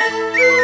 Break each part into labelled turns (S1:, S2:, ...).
S1: Música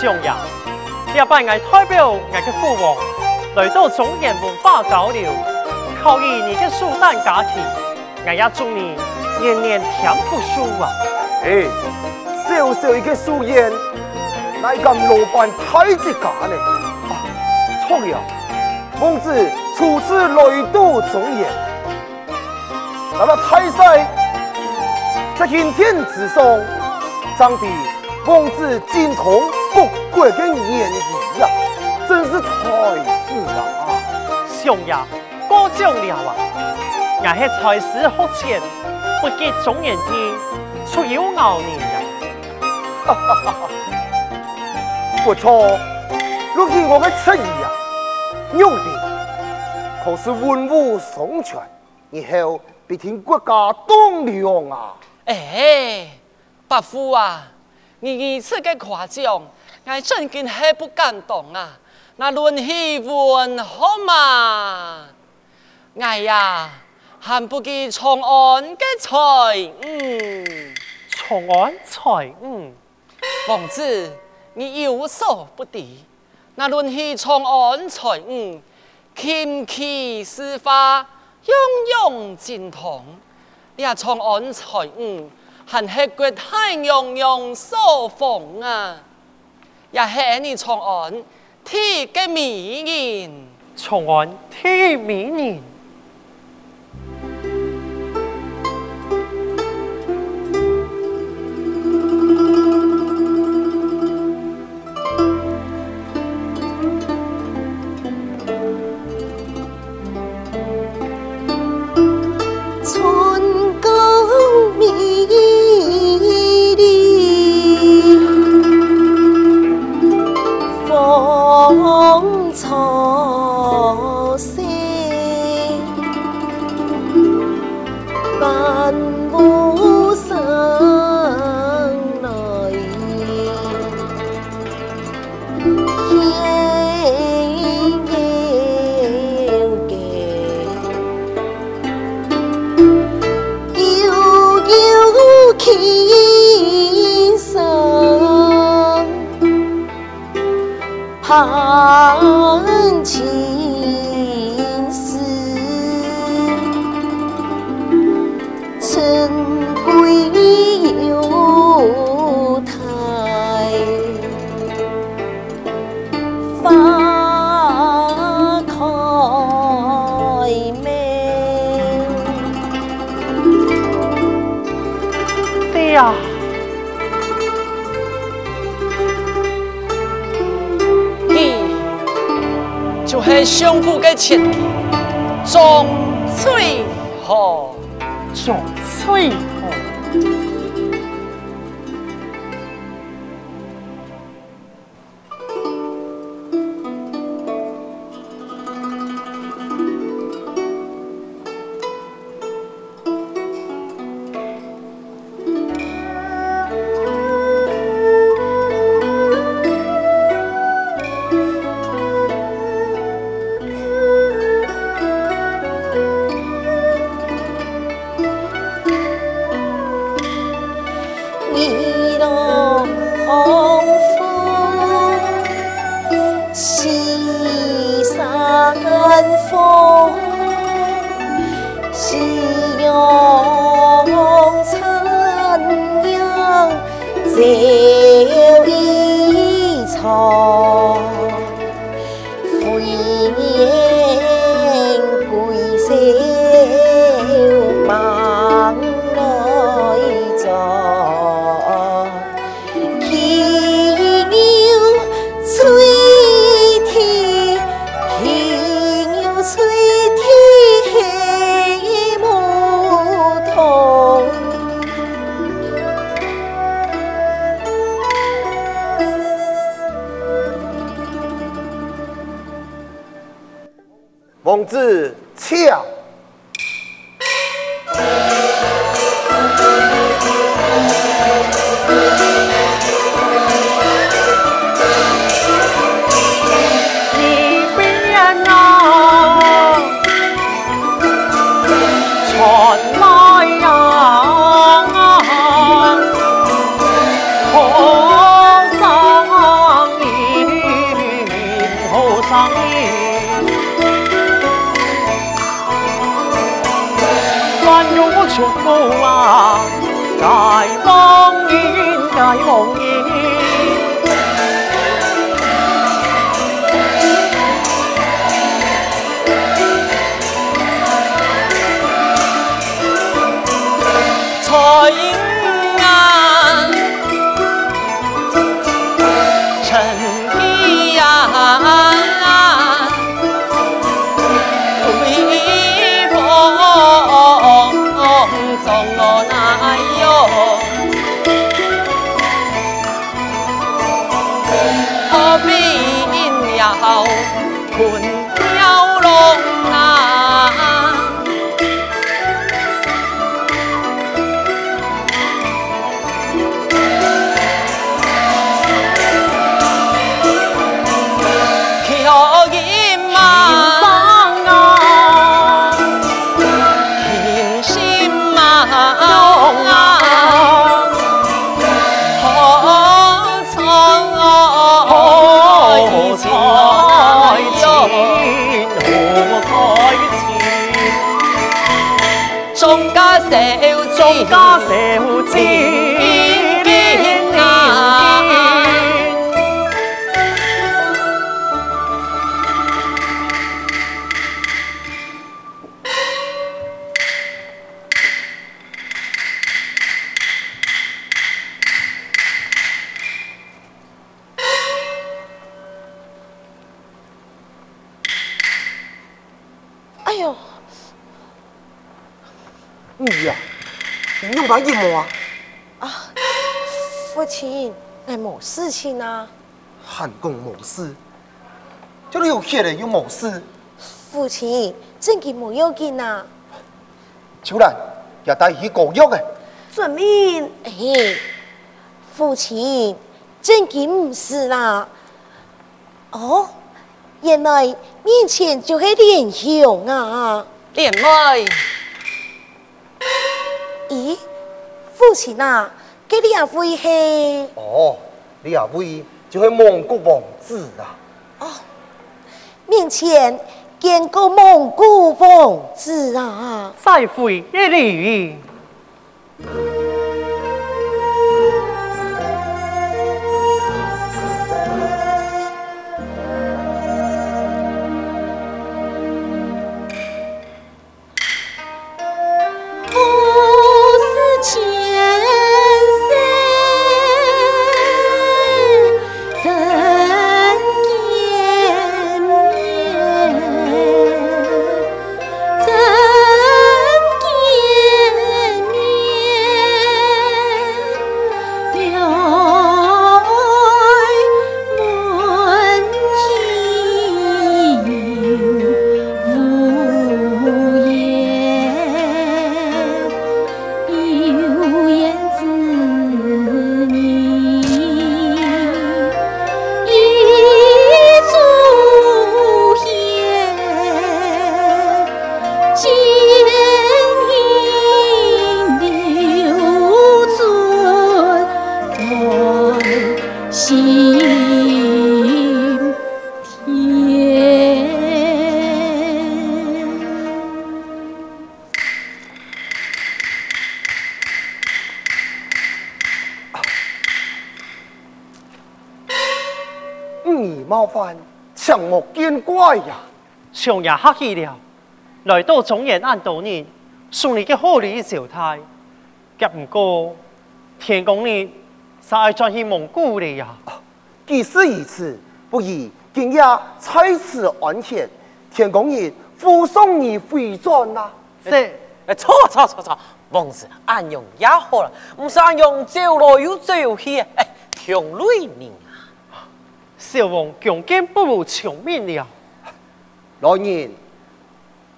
S2: 相爷，这拜我代表我的父王来到中原文化交流，考验你的苏丹家庭，我也祝你年年添福寿啊！
S3: 哎，小小一个夙愿，乃敢劳烦太子家呢？啊，错了，公子。初次来到中原，那么太岁在今天之上，长得公子精通不轨的年纪呀，真是太子啊！
S2: 相爷过奖了啊！俺是才思学钱，不及中原的出有傲年呀！
S3: 哈哈哈哈！不错，如今我的诚意啊，用的。可是文武双全，以后必听国家栋梁啊！
S1: 哎，伯父啊，你如此的夸奖，我真经系不敢动啊！那论起文好嘛？哎呀，还不及长安的才嗯，
S2: 长安才嗯，
S1: 王子你有所不知，那论起长安才嗯。琴棋书画样样精通，你也从安才嗯，还是国泰洋洋所逢啊！也是你长安铁的名人，
S2: 长安铁名人。
S1: 相府好前妻，钟翠荷，
S2: 钟翠
S1: 小
S2: 众家小子
S1: 啊
S4: 哎呦，
S3: 你呀，你用把一摸啊，
S4: 父亲，哎，某事情啊。
S3: 汉公某事，这里有血的有某事，
S4: 父亲，真嘅冇要紧啊。
S3: 秋兰也带去狗肉的，
S4: 遵命。哎，父亲，真嘅唔是啦。哦，原来面前就是莲香啊。
S1: 莲妹，
S4: 咦，父亲啊，这两位系
S3: 哦，你也会就是蒙古王子啊，哦
S4: 面前见过蒙古王子啊。
S2: 再会一
S4: 礼。你冒
S3: 犯，强莫见怪呀！
S2: 上也客气了，来到中原安多年，送你嘅好礼招待，夹唔过天公你实爱转去蒙古了呀！
S3: 既是如此，不如今夜在此安歇，天公爷护送你回转啦。
S2: 是，
S1: 诶，错错错错，王子安用也好了，唔是安用走来又走去，诶，同类命啊！
S2: 小王强健不如长命了。
S3: 老年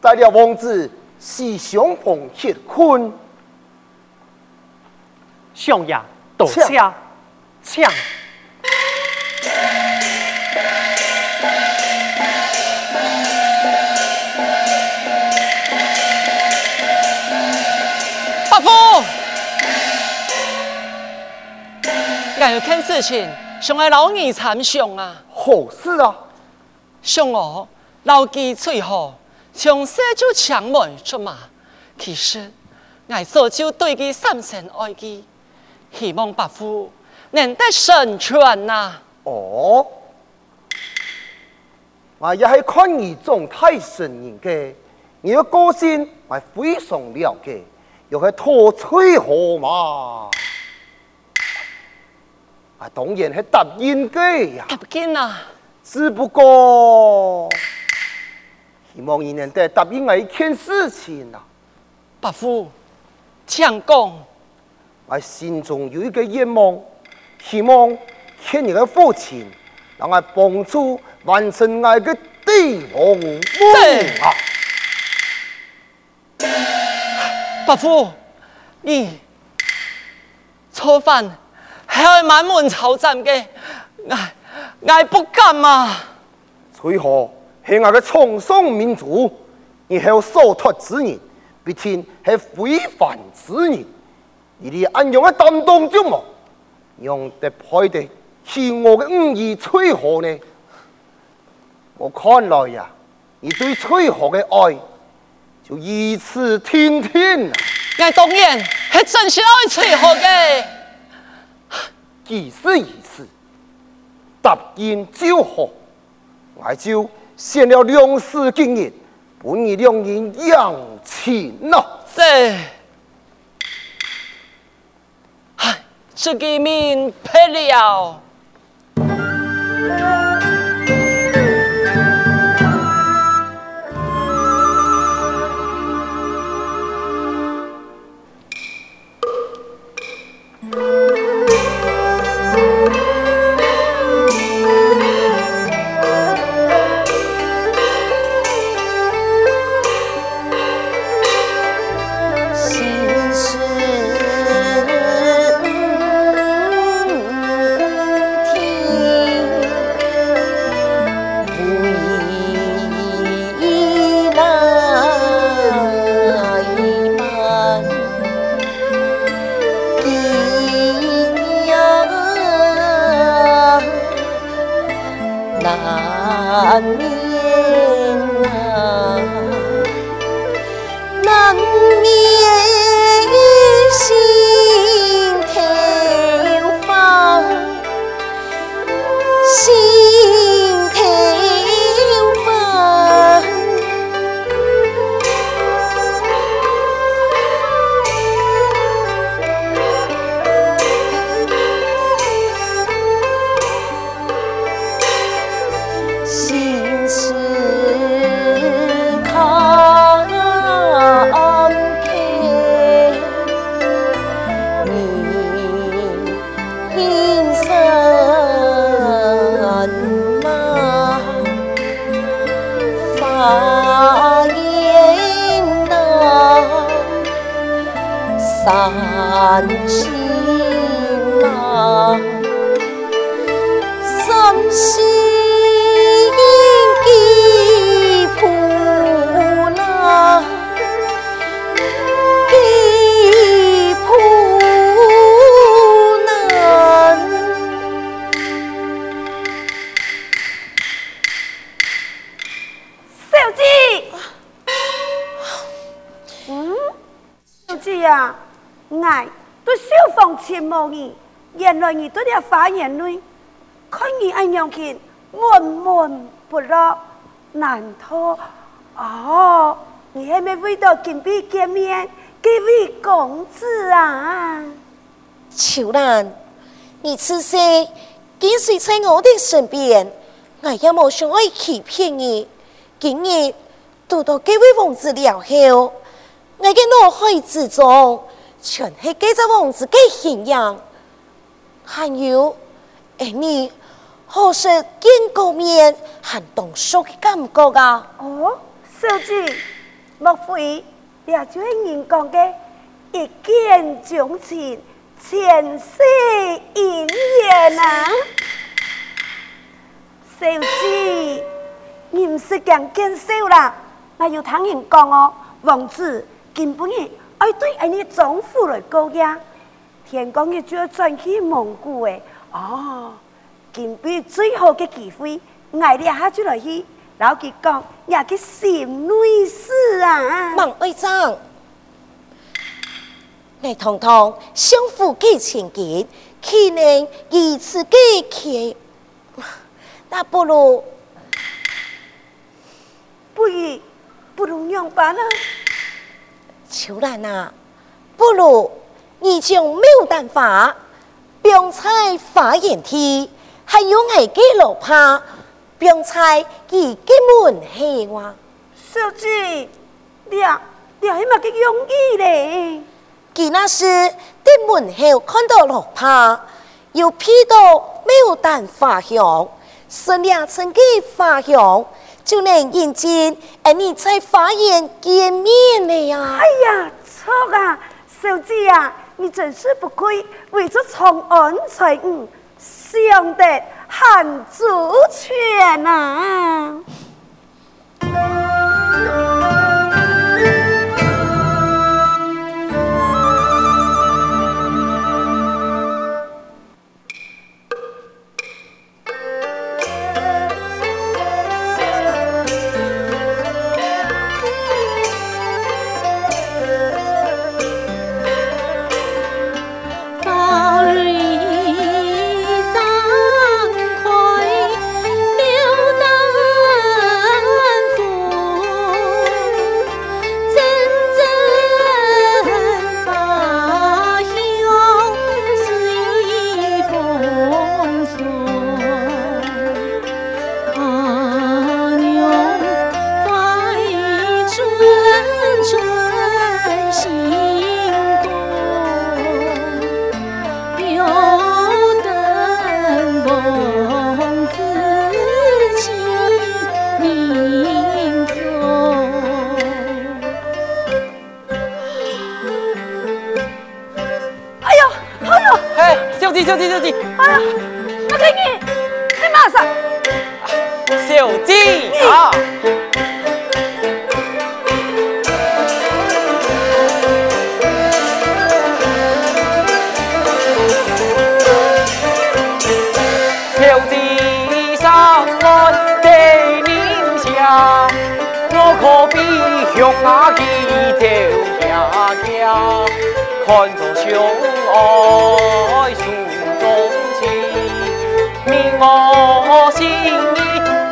S3: 带了王子西厢蓬结婚，
S2: 上也多谢，请。
S1: 伯父，我有看事情想爱老二参详啊。
S3: 好事啊！
S1: 上我老鸡最好，从小就抢门出马。其实我早就对佢深深爱佢，希望伯父能得成全呐。
S3: 哦，我也系看你种太神人嘅，你嘅个性我非常了解，又系托吹河嘛，啊当然系答应嘅呀。
S1: 答应啊！
S3: 只不过希望你能得答应我一件事情啊，
S1: 伯父，请讲。
S3: 我心中有一个愿望，希望欠你嘅父亲，让我帮助完成我嘅帝王梦啊！
S1: 伯父，你错犯系满门抄斩嘅，我我不敢啊！
S3: 最后系我嘅创伤民族，以后所托之人，必定系非凡之人。你哋安用嘅担当就冇，用得配得起我嘅五义吹河呢？我看来呀，你对吹河嘅爱就如此天天啊！
S1: 我当然系真心爱吹河嘅，
S3: 既是如此，答应就好，我就献了两世经验，本你两人养亲呐。
S1: 是。唉，这个命配了。
S4: 难免
S5: 小姐啊，我对小凤前无义，原来你对了发言论，看你爱娘亲，闷闷不乐，难脱。哦，你还没回到金碧见面，这位公子啊？
S4: 秋兰，你此时跟随在我的身边，我也冇想爱欺骗你。今日读到这位王子了后，我嘅脑海之中全系这个王子嘅形象。还有，哎，你何时见过面，还动手的感觉啊？
S5: 哦，小姐，莫非也就系人讲嘅一见钟情，前世姻缘啊？小姐，你唔是讲见笑啦？那有听人讲哦，王子根本的爱对爱你丈夫来告呀。天光日就要转去蒙古诶，哦，金碧最后的机会，挨你下就来去，然后佢讲也去心内事啊。
S4: 孟会长，你堂堂相府嘅千金，岂能如此嘅气？那不如
S5: 不如不如样办呢？
S4: 秋兰啊，不如。你将牡丹花、冰彩花言体，还有爱给老怕冰彩几个门黑哇？
S5: 小姐，你啊，你系咪嘅容易咧？
S4: 佢那是的门后看到老怕，又披到牡丹花香，是两层嘅花香，就能认字而你才发言见面了呀？
S5: 哎呀，错啊，小姐啊！你真是不愧为这长安才女，想得很周全啊！
S6: 走家家，看着相爱树。我心里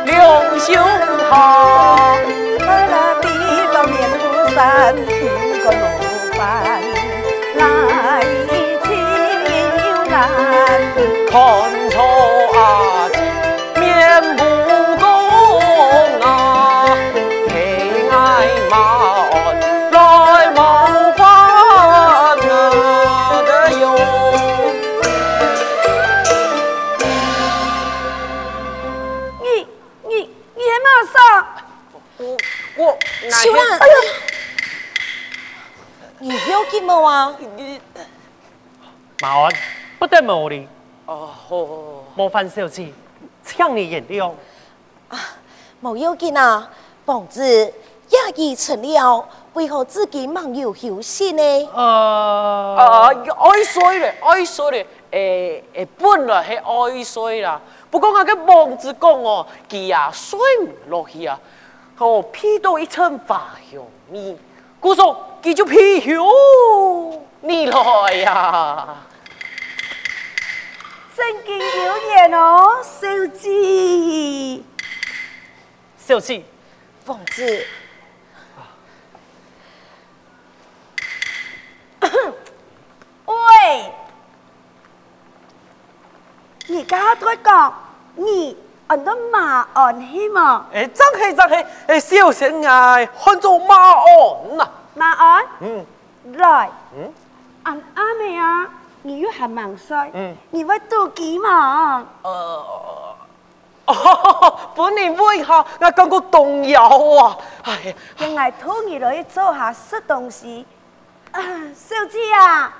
S6: 两胸好，
S5: 来了地方面不山，听个路
S6: 不
S2: 得无礼。
S6: 哦，好，
S2: 冒犯小姐，请你原谅。
S4: 啊，冇要紧啊，王子也已成了，为何自己忙有休息呢？
S2: 呃，
S6: 啊，爱衰咧，爱衰咧，诶诶，本来系爱衰啦，不过我个王子讲哦，佢啊睡唔落去啊。哦，披到一层花香味，姑嫂，记住披香，你来呀！
S5: 正经有言哦，小姐。
S2: 小姐，
S4: 王子，
S5: 喂，你家在讲你按到马鞍去嘛？
S6: 哎，真系真系，哎，小心眼，看做马鞍呐。
S5: 马鞍，
S6: 嗯，
S5: 来，
S6: 嗯，
S5: 按阿妹啊，你又还蛮帅，
S6: 嗯，
S5: 你会妒忌嘛？
S6: 呃，哦，本年会下，我感觉动摇啊，哎呀，
S5: 让我托你来做下实东西。啊，小姐啊，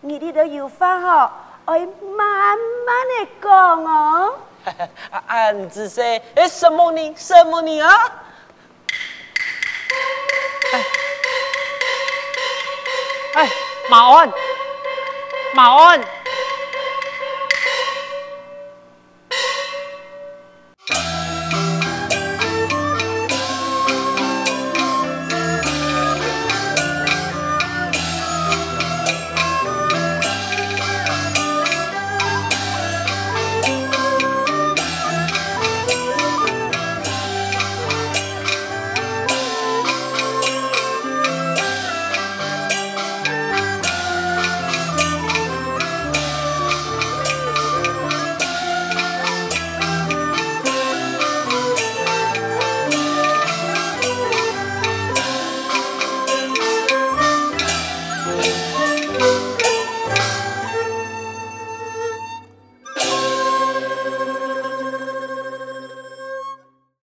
S5: 你呢度要翻学，我慢慢地讲哦。
S6: 啊，俺只是，哎，什么你，什么你啊？
S2: 哎，马鞍，马鞍。